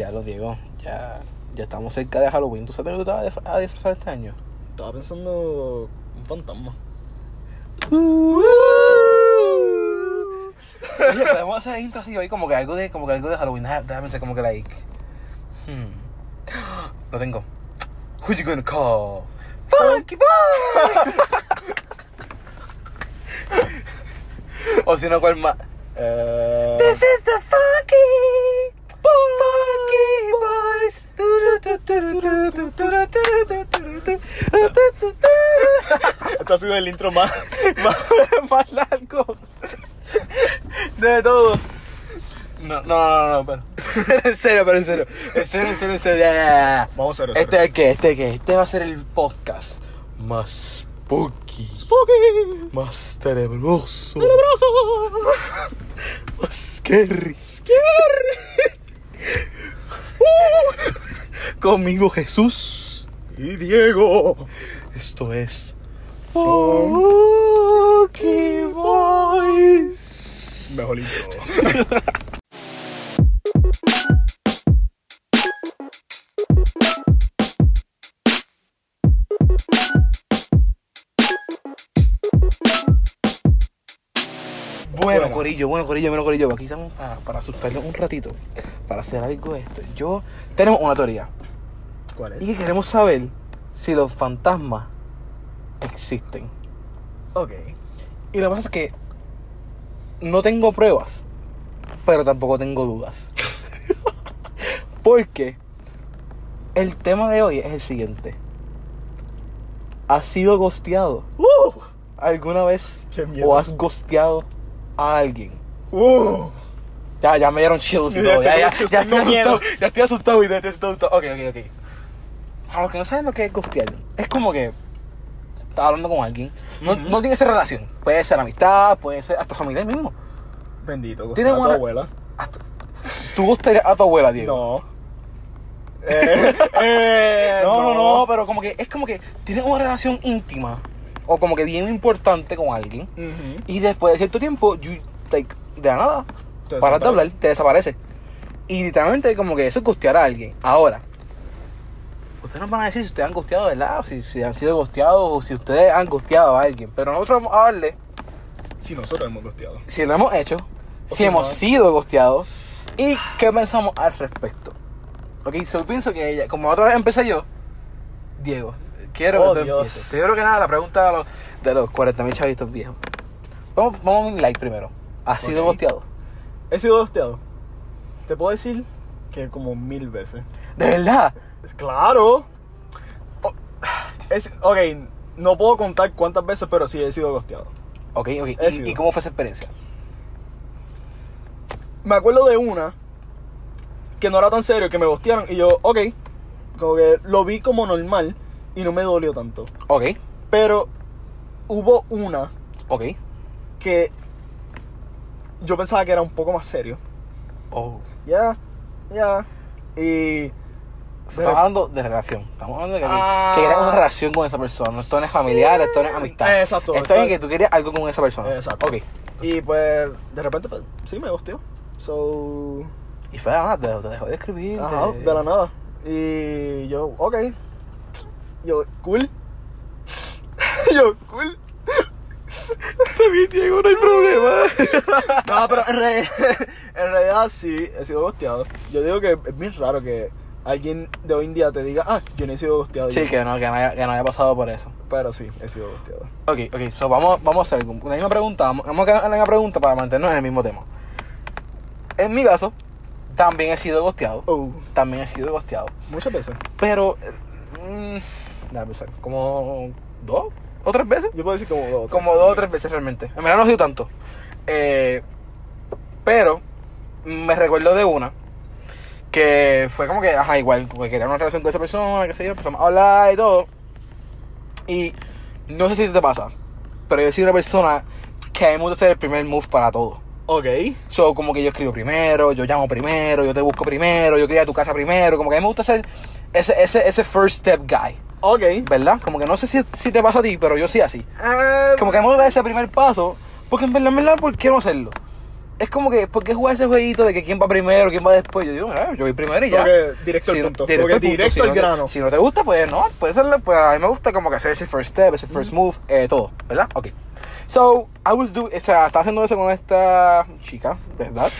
Ya lo digo, ya, ya estamos cerca de Halloween. ¿Tú sabes que tú te vas a disfra- a disfrazar este año? Estaba pensando un fantasma. Oye, podemos hacer intro así hoy como que algo de, como que algo de Halloween. Déjame pensar como que like. Hmm. Lo tengo. Who you gonna call? Funky Boy. o si no, ¿cuál más? Eh, This is the funky boys. este ha sido el intro más, más Más largo de todo. No, no, no, no, pero. en serio, pero en serio. En serio, en serio, en serio. Ya, ya, ya. Vamos a hacer Este es el que, este es el que. Este va a ser el podcast más spooky. Spooky. Más tenebroso. Tenebroso. más scary. Scary. Uh. Conmigo Jesús. Y Diego. Esto es. Funky Boys. Mejor Corillo, bueno, Corillo, bueno, Corillo. Aquí estamos para, para asustarlos un ratito. Para hacer algo de esto. Yo. Tenemos una teoría. ¿Cuál Y que es? queremos saber si los fantasmas existen. Ok. Y lo que pasa es que. No tengo pruebas. Pero tampoco tengo dudas. Porque. El tema de hoy es el siguiente. ¿Has sido gosteado Uh, alguna vez? ¿O has gosteado a alguien? uh. Ya, ya me dieron chills y Ya todo. Ya, tengo ya, chills, ya tengo estoy miedo. asustado. Ya estoy asustado y ya estoy asustado. Ok, ok, ok. Para los que no saben lo que es ghostear, es como que estás hablando con alguien. No, no tiene que ser relación. Puede ser amistad, puede ser hasta familiar mismo. Bendito. ¿Tienes a tu una- abuela? Hasta- ¿Tú gustarías a tu abuela, Diego? No. Eh, eh, No, no, no, pero como que es como que tienes una relación íntima o como que bien importante con alguien y después de cierto tiempo, you, like, de la nada, Te paras de desaparece. hablar, te desaparece. Y literalmente como que eso es gustear a alguien. Ahora, ustedes nos van a decir si ustedes han gusteado, ¿verdad? O si, si han sido gusteados o si ustedes han gusteado a alguien. Pero nosotros vamos a darle, Sí, nosotros hemos gosteado. si lo hemos hecho, O si si hemos no. sido gusteados y qué pensamos al respecto. Ok, so pienso que ella, como otra vez empecé yo, Diego, quiero Oh, que tú Dios. empieces. Primero que nada, la pregunta de los, de los 40.000 chavitos viejos. Vamos, vamos a un like primero. ¿Has sido Ok. gusteado? He sido gosteado. Te puedo decir que como mil veces. ¿De verdad? Claro. Oh, es, ok, no puedo contar cuántas veces, pero sí he sido gosteado. Ok, ok. ¿Y, sido. y cómo fue esa experiencia? Me acuerdo de una que no era tan serio, que me gostearon y yo, ok, como que lo vi como normal y no me dolió tanto. Ok, Pero hubo una ok. que yo pensaba que era un poco más serio. Oh. Ya, ya. Y. Estamos hablando de relación. Estamos hablando de que, Ah. que una relación con esa persona. Esto no es familiar, esto no es amistad. Exacto. Esto es que tú querías algo con esa persona. Exacto. Ok. Y pues, de repente, pues, sí me gosteó. So. Y fue de la nada, te, dejó de escribir. Ajá, te- de la nada. Y yo, ok. Yo, cool. yo, cool. También, Diego, no hay problema. No, pero en, re- en realidad sí, he sido gosteado. Yo digo que es bien raro que alguien de hoy en día te diga, ah, yo no he sido gosteado. sí, que no, que no, haya, que no haya pasado por eso. Pero sí, he sido gosteado. Ok, ok. So, vamos, vamos a hacer la misma pregunta. Vamos, vamos a hacer la misma pregunta para mantenernos en el mismo tema. En mi caso, también he sido gosteado. Oh, También he sido gosteado. muchas veces. Pero. eh, mm, déjame pensar. Como dos o tres veces. Yo puedo decir como dos. Como dos o tres veces realmente. En verdad no ha sido tanto. Eh, pero me recuerdo de una que fue como que, ajá, igual, porque quería una relación con esa persona, que sé yo, empezamos a hablar y todo. Y no sé si te pasa, pero yo soy una persona que a mí me gusta hacer el primer move para todo. Ok. So, como que yo escribo primero, yo llamo primero, yo te busco primero, yo quería tu casa primero. Como que a mí me gusta ser ese, ese, ese first step guy, Ok. ¿verdad? Como que no sé si, si te pasa a ti, pero yo sí así. Ah, Como que a mí me gusta ese primer paso, porque en verdad, en verdad, ¿por qué no hacerlo? es como que, ¿por qué jugar ese jueguito de que quién va primero, quién va después? Yo digo, "Ah, yo voy primero y ya. Porque directo al Si no- punto. directo Porque al punto. directo Si al no te- grano. Si no te gusta, pues no, puede ser, pues a mí me gusta como que hacer ese first step, ese first move, eh, todo, ¿verdad? Ok. So, I was doing, o sea, estaba haciendo eso con esta chica, ¿verdad?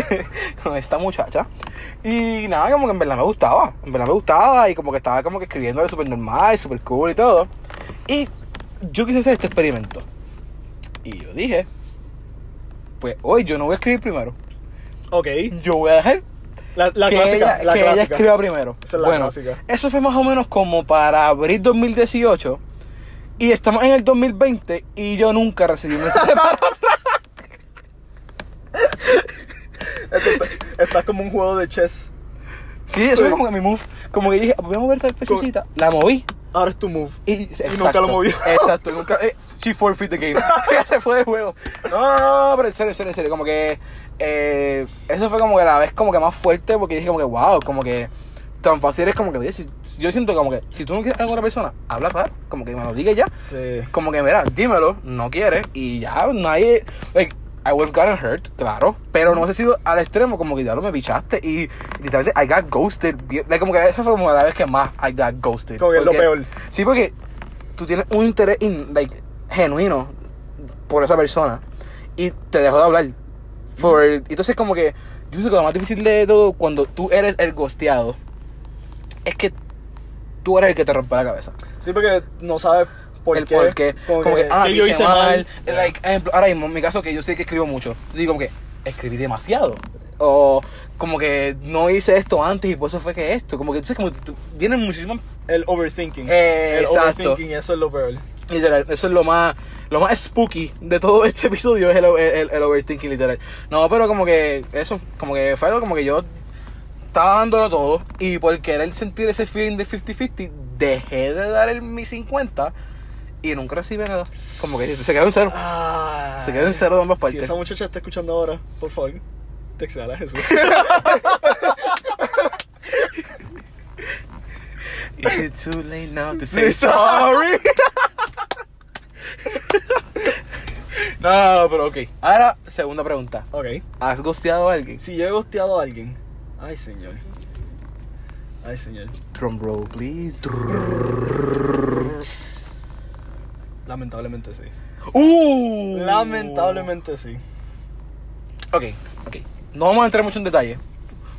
con esta muchacha. Y nada, como que en verdad me gustaba. En verdad me gustaba y como que estaba como que escribiéndole súper normal, súper cool y todo. Y yo quise hacer este experimento. Y yo dije, pues hoy yo no voy a escribir primero. Ok. Yo voy a dejar La, la que, clásica. ella, la que ella clásica. escriba primero. Esa es la bueno, clásica. eso fue más o menos como para abril 2018. Y estamos en el 2020 y yo nunca recibí un mensaje para está- Estás como un juego de chess. Sí, eso fue como que mi move. Como que dije, "Ah, voy a mover tal pececita. La moví. Ahora es tu move. Y, nunca lo movió. Exacto, nunca. Eh, she forfeit the game. Se fue del juego. No, no, no, pero en serio, en serio, en serio. Como que. eh, eso fue como que la vez como que más fuerte porque dije, como que, wow, como que. Tan fácil es como que, oye, si, yo siento como que si tú no quieres algo con una persona, habla claro, como que me lo diga ya. Sí. Como que, mira, dímelo, no quieres y ya, nadie. Like, I would have gotten hurt, claro, pero no ha sido al extremo, como que ya lo me pichaste y literalmente I got ghosted. like, como que esa fue como la vez que más I got ghosted. Como que es lo peor. Sí, porque tú tienes un interés in- like, genuino por esa persona y te dejó de hablar. For, entonces, como que yo pienso que lo más difícil de todo cuando tú eres el ghosteado es que tú eres el que te rompe la cabeza. Sí, porque no sabes por el qué. por qué. Como, que, ah, ¿qué yo hice mal. Like, ejemplo, ahora mismo, en mi caso, que yo sé que escribo mucho, digo como que escribí demasiado. O como que no hice esto antes y por eso fue que esto. Como que entonces, como que tú- vienen muchísimas El overthinking. Eh, el exacto. overthinking, eso es lo peor. Literal, eso es lo más, lo más spooky de todo este episodio, es el, el, el overthinking literal. No, pero como que eso, como que fue algo como que yo estaba dándolo todo y por querer sentir ese feeling de 50-50, dejé de dar el mi 50 y nunca recibí nada. Como que se quedó en cero. Ah, Se quedó en cero de ambas Si partes. esa muchacha está escuchando ahora, por favor, texteala a Jesús. Is it too late now to say say sorry? no, no, no, pero ok. Ahora, segunda pregunta. ok. ¿Has gosteado a alguien? Si yo he gosteado a alguien. Ay, señor. Ay, señor. Drum roll, please. Lamentablemente sí. Uh. Lamentablemente sí. Ok, ok. No vamos a entrar mucho en detalle,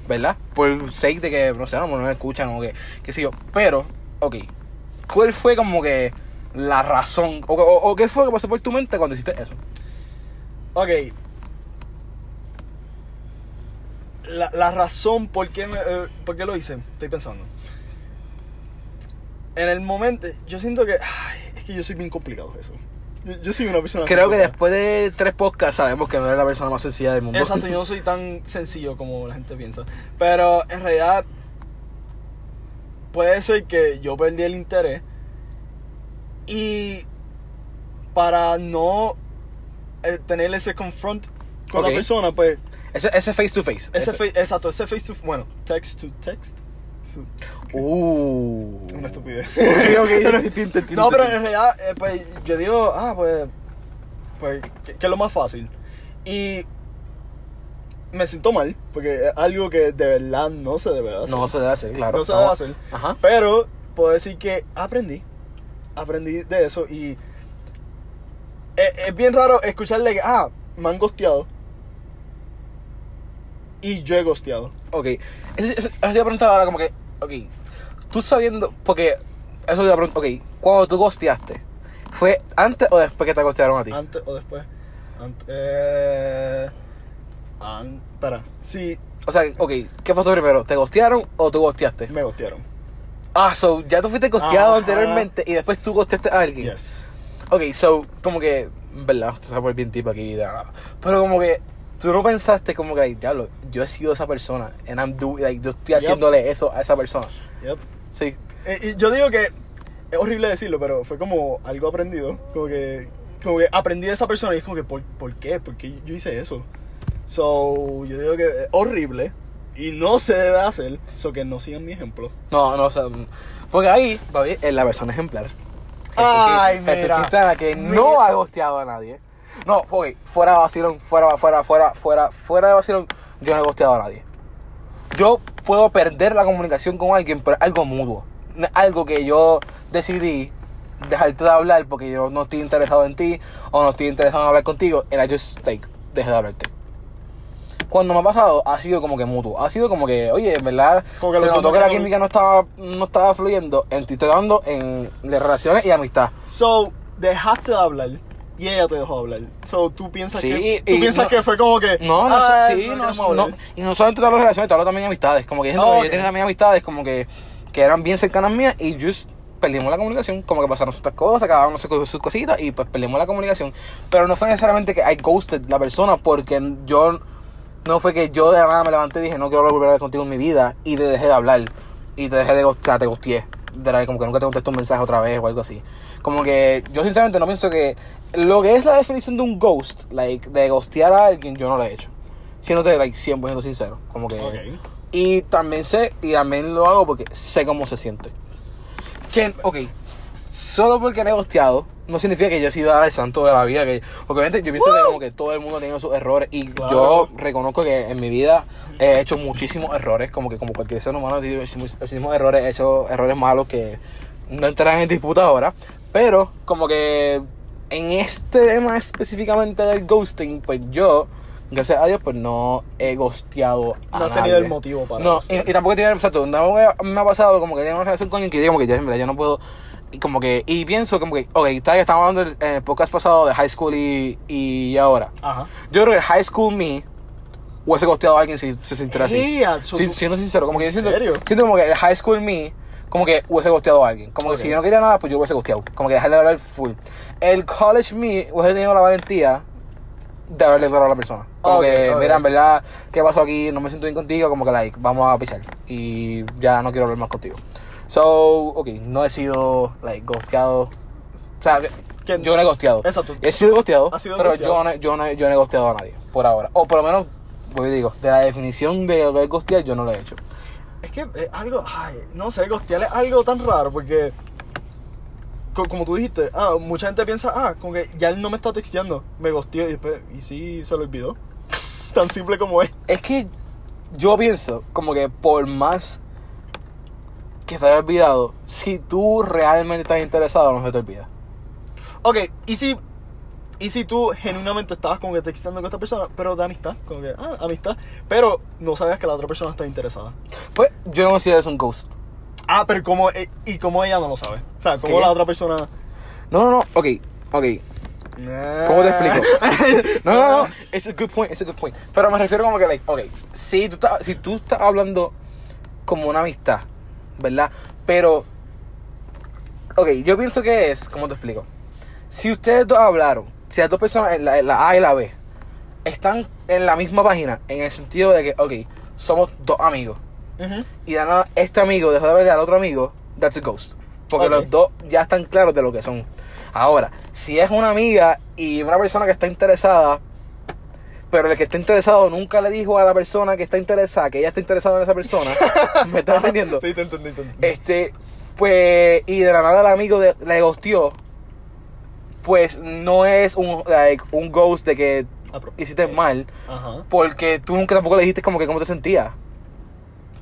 ¿verdad? Por sake de que, no sé, no nos escuchan o que, qué sé yo. Pero, ok. ¿Cuál fue como que la razón? O, o- o qué fue que pasó por tu mente cuando hiciste eso? Ok. La, la razón por qué, me- eh, por qué lo hice, estoy pensando. En el momento, yo siento que. ay, es que yo soy bien complicado eso. Yo, yo soy una persona. Creo que después de tres podcasts sabemos que no eres la persona más sencilla del mundo. Exacto, yo no soy tan sencillo como la gente piensa. Pero en realidad. Puede ser que yo perdí el interés. Y. Para no. eh, tener ese confront con Ok. la persona, pues. Ese, ese face to face. Ese Ese- face, exacto, ese face to bueno, text to text. Uh. Una estupidez. No, pero en realidad, eh, pues yo digo, ah, pues, pues, que, que es lo más fácil. Y me siento mal, porque es algo que de verdad no se debe hacer. No se debe hacer, claro. No se debe hacer. Ajá. Pero puedo decir que aprendí, aprendí de eso y es, es bien raro escucharle que, ah, me han gosteado. Y yo he gosteado. Ok. Eso, eso, eso te iba a preguntar ahora como que, ok, tú sabiendo, porque eso te preguntar, ok, cuando tú gosteaste, ¿fue antes o después que te gostearon a ti? Antes o después. Antes, eh, an- espera, sí, O sea, ok, ¿qué pasó primero? ¿Te gostearon o tú gosteaste? me gostearon. Ah, so, ya tú fuiste gosteado Ajá. anteriormente y después tú gosteaste a alguien. Yes. Ok, so, como que, en verdad, está por bien tipo aquí, pero como que tú no pensaste como que, diablo, yo he sido esa persona, and I'm do, like, yo estoy Yep. haciéndole eso a esa persona. Yep. Sí. Eh, y yo digo que es horrible decirlo, pero fue como algo aprendido. Como que, como que aprendí de esa persona y es como que, ¿por, ¿por qué? ¿Por qué yo hice eso? So, yo digo que es horrible y no se debe hacer. So, que no sigan mi ejemplo. No, no, o sea, mm, porque ahí, es la persona ejemplar. Ay, Jesús mira. Quintana, que Mira. no ha gosteado a nadie. No, ok, fuera de vacilón, fuera, fuera, fuera, fuera, fuera de vacilón, yo no he gosteado a nadie. Yo puedo perder la comunicación con alguien, pero algo mutuo. Algo que yo decidí dejarte de hablar porque yo no estoy interesado en ti o no estoy interesado en hablar contigo, and I just, like, dejé de hablarte. Cuando me ha pasado, ha sido como que mutuo. Ha sido como que, oye, en verdad, Como que se notó no que la química no estaba, no estaba fluyendo en ti, estoy dando en relaciones y amistad. So, dejaste de hablar y ella te dejó hablar. So, tú piensas Sí, que tú piensas no- que fue como que No, no, "Ah, sí, no, no, hablar". y no solamente te hablo de relaciones, te hablo también de amistades. Como que, ejemplo, Ah, yo tenía también amistades como que, que eran bien cercanas mías y just perdimos la comunicación, como que pasaron ciertas cosas, cada uno se cogió sus cositas y pues perdimos la comunicación. Pero no fue necesariamente que I ghosted la persona porque yo, no fue que yo de la nada me levanté y dije no quiero volver a hablar contigo en mi vida y te dejé de hablar y te dejé de ghostear, te ghosteé. Como que nunca te contesté un mensaje otra vez o algo así. Como que yo sinceramente no pienso que lo que es la definición de un ghost, like de ghostear a alguien, yo no lo he hecho. Siéndote like 100% sincero. Como que. Ok. Y también sé, y también lo hago porque sé cómo se siente. Que, ok, solo porque he ghosteado, no significa que yo he sido el santo de la vida. Que, porque obviamente yo pienso que como que todo el mundo tiene sus errores. Y Claro. yo reconozco que en mi vida he hecho muchísimos errores. Como que como cualquier ser humano, he muchísimos errores, he hecho errores malos que no entrarán en disputa ahora. Pero como que en este tema específicamente del ghosting, pues yo, gracias a Dios, pues no he ghosteado a No has nadie. tenido el motivo para No, y, tampoco tiene, exacto, no me, me ha pasado como que tengo una relación con alguien que diga como que ya, en verdad, yo no puedo, y como que, y pienso como que, ok, que estamos hablando del eh, podcast pasado de high school y, y ahora. Ajá. Yo creo que high school me hubiese costeado a alguien si se sintiera así. Sí, siendo sincero, como que ¿En yo siento, serio? siento como que el high school me, como que hubiese costeado a alguien. Como Ok. que si yo no quería nada, pues yo hubiese costeado. Como que dejarle de hablar full. El college me hubiese tenido la valentía de haberle hablado a la persona. Como Ok, que, ok. mira, en verdad, ¿qué pasó aquí? No me siento bien contigo, como que, like, vamos a pichar. Y ya no quiero hablar más contigo. So, ok, no he sido, like, ghosteado. O sea, Que- yo no he ghosteado. Exacto. He sido sido pero ghosteado. Yo, no, yo, no, yo no he ghosteado a nadie, por ahora. O por lo menos, pues digo, de la definición de lo que es ghostear, yo no lo he hecho. Es que es algo, ay, no sé, ghostear es algo tan raro porque, co- como tú dijiste, ah, mucha gente piensa, ah, como que ya él no me está texteando, me ghosteó y después, y sí, se lo olvidó. tan simple como es. Es que yo pienso como que por más que te haya olvidado, si tú realmente estás interesado, no se te olvida. Ok, y si, y si tú genuinamente estabas como que texteando con esta persona, pero de amistad, como que, ah, amistad, pero no sabías que la otra persona está interesada. Pues yo no considero eso un ghost. Ah, pero como, eh, y como ella no lo sabe. O sea, como ¿Qué? la otra persona... No, no, no, ok, ok. ¿Cómo te explico? No, no, no, it's a good point, it's a good point. Pero me refiero como que, like, ok, si tú estás, si tú estás hablando como una amistad, ¿verdad? Pero, ok, yo pienso que es, ¿cómo te explico? Si ustedes dos hablaron, si las dos personas, la, la A y la B, están en la misma página, en el sentido de que, ok, somos dos amigos, y de nada, este amigo dejó de ver al otro amigo, that's a ghost. Porque los dos ya están claros de lo que son. Ahora, si es una amiga y una persona que está interesada, pero el que está interesado nunca le dijo a la persona que está interesada que ella está interesada en esa persona, ¿me estás entendiendo? Sí, te entendí, te entendí. Este, pues, y de la nada el amigo de- le ghosteó, pues no es un, like, un ghost de que Ah, hiciste mal, Ajá. porque tú nunca tampoco le dijiste como que cómo te sentías.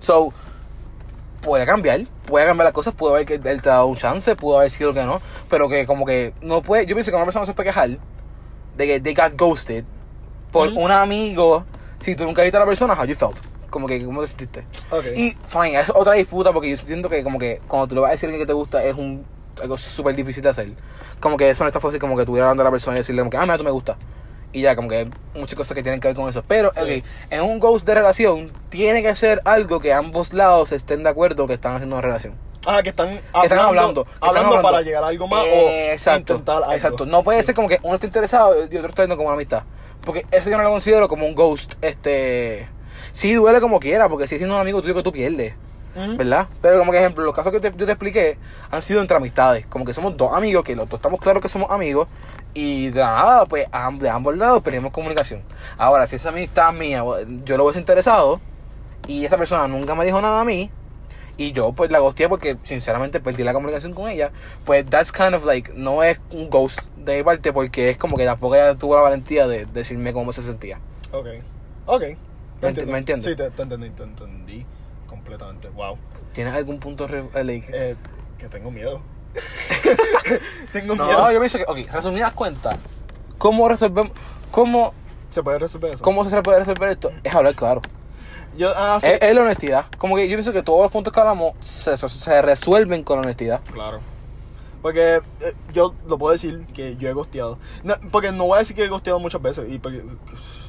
So, puede cambiar, puede cambiar las cosas, puede haber que él te ha dado un chance, pudo haber sido que no, pero que como que no puede, yo pienso que una persona no se puede quejar de que they got ghosted por un amigo si tú nunca viste a la persona, how you felt, como que cómo te sentiste. Y fine, es otra disputa porque yo siento que como que cuando tú le vas a decir que te gusta es un algo súper difícil de hacer. Como que eso no está fácil como que tú hablando a la persona y decirle como que, ah, mira, tú me gusta. Y ya, como que hay muchas cosas que tienen que ver con eso. Pero, Sí. ok, en un ghost de relación tiene que ser algo que ambos lados estén de acuerdo que están haciendo una relación. Ah, que están hablando, Que están hablando. que están hablando para llegar a algo más Eh, o exacto, intentar algo. Exacto. No puede ser como que uno está interesado y otro está viendo como una amistad. Porque eso yo no lo considero como un ghost, este... Sí duele como quiera, porque si siendo un amigo tuyo que tú pierdes. ¿verdad? Pero como que ejemplo, los casos que te- yo te expliqué han sido entre amistades, como que somos dos amigos, que los dos estamos claros que somos amigos, y de nada, pues de ambos lados perdimos comunicación. Ahora, si esa amistad mía, yo lo hubiese interesado, y esa persona nunca me dijo nada a mí, Y yo pues la ghosteé porque sinceramente perdí la comunicación con ella. Pues that's kind of like, no es un ghost de mi parte porque es como que tampoco ella tuvo la valentía de decirme cómo se sentía. Ok. Ok. ¿Me entiendo. ent- me entiendes? Sí, te, te entendí, te entendí completamente. Wow. ¿Tienes algún punto eh, like, Eh, que tengo miedo. tengo No, miedo. yo pienso que, ok, resumidas cuentas, ¿cómo resolvemos, cómo, ¿Se puede resolver eso? cómo se puede resolver esto? Es hablar claro. Yo, ah, sí. Es, es la honestidad. Como que yo pienso que todos los puntos que hablamos se, se resuelven con la honestidad. Claro. Porque eh, yo lo puedo decir que yo he gosteado. No, porque no voy a decir que he gosteado muchas veces. Y porque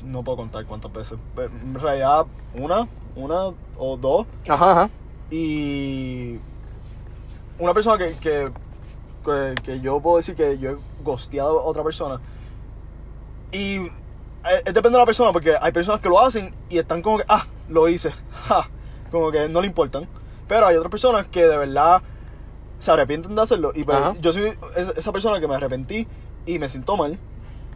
no puedo contar cuántas veces. Pero en realidad, una, una o dos. Ajá, ajá. Y una persona que, que, que, que yo puedo decir que yo he gosteado a otra persona. Y eh, eh, depende de la persona, porque hay personas que lo hacen y están como que, ah, lo hice, ja, como que no le importan. Pero hay otras personas que de verdad se arrepienten de hacerlo. Y pues, yo soy esa, persona que me arrepentí y me siento mal,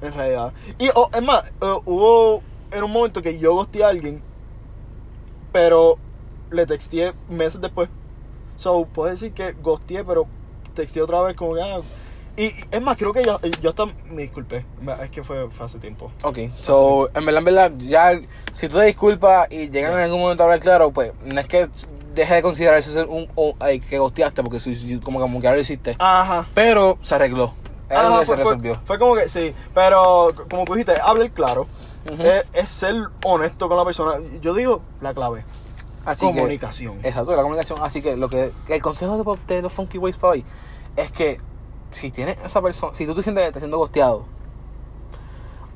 en realidad. Y oh, es más, eh, hubo en un momento que yo gosteé a alguien, pero le texteé meses después. So, puedo decir que gosteé, pero texteé otra vez como que, ah, y, es más, creo que yo, yo hasta me disculpé. Es que fue, fue hace tiempo. Ok, so, en verdad, en verdad, ya, si tú te disculpas y llegan en algún momento a hablar claro, pues, no es que deje de considerar eso ser un, un- ay, que gosteaste, porque si, si- como, como que ahora lo hiciste. Ajá. Pero se arregló. Es Ajá, que fue, se resolvió. fue como que, sí. Pero, como tú dijiste, hablar claro. Es, es ser honesto con la persona. Yo digo la clave. Así que- comunicación. Exacto, la comunicación. Así que lo que el consejo de, de los Funky Ways para hoy es que si tienes esa persona, si tú te sientes que estás siendo gosteado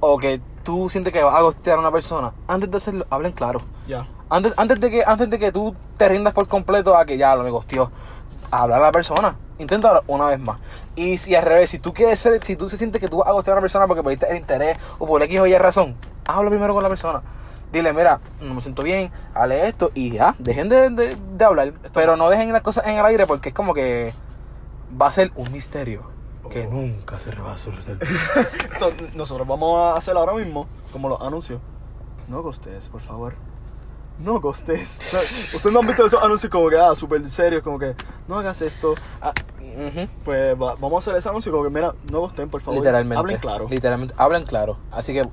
o que tú sientes que vas a gostear a una persona, antes de hacerlo, hablen claro. Ya. Antes, antes, de que, antes de que tú te rindas por completo a que ya lo me gosteó, hablar a la persona. Inténtalo una vez más. Y si al revés, si tú quieres ser, si tú se sientes que tú vas a gostear a una persona porque perdiste el interés o por X o Y razón, habla primero con la persona. Dile, mira, no me siento bien, hable esto y ya, dejen de, de- de hablar. Pero no dejen las cosas en el aire porque es como que va a ser un misterio que nunca se va a resolver. Entonces, nosotros vamos a hacer ahora mismo, como los anuncios. No gostes, por favor. No gostes. O sea, Ustedes no han visto esos anuncios como que, ah, súper serios, como que, no hagas esto. Ah, ujú. Pues va- vamos a hacer ese anuncio como que, mira, no gosten, por favor. Literalmente. Hablen claro. Literalmente, hablen claro. Así que,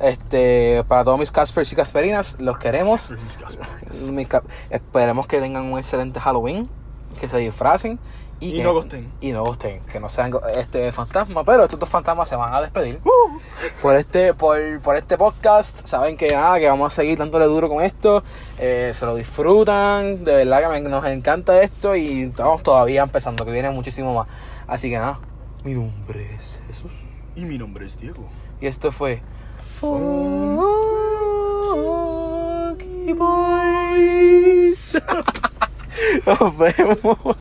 este, para todos mis Caspers y Casperinas, los queremos. Mi cap- esperemos que tengan un excelente Halloween, que se disfracen y, Y que- no gosten. Y no gosten, que no sean este fantasma, pero estos dos fantasmas se van a despedir Uh. por este por, por este podcast. Saben que nada, que vamos a seguir dándole duro con esto. eh, se lo disfrutan, de verdad que me- nos encanta esto y estamos todavía empezando, que viene muchísimo más. Así que nada, mi nombre es Jesús. Y mi nombre es Diego. Y esto fue Funky Boys. Nos vemos.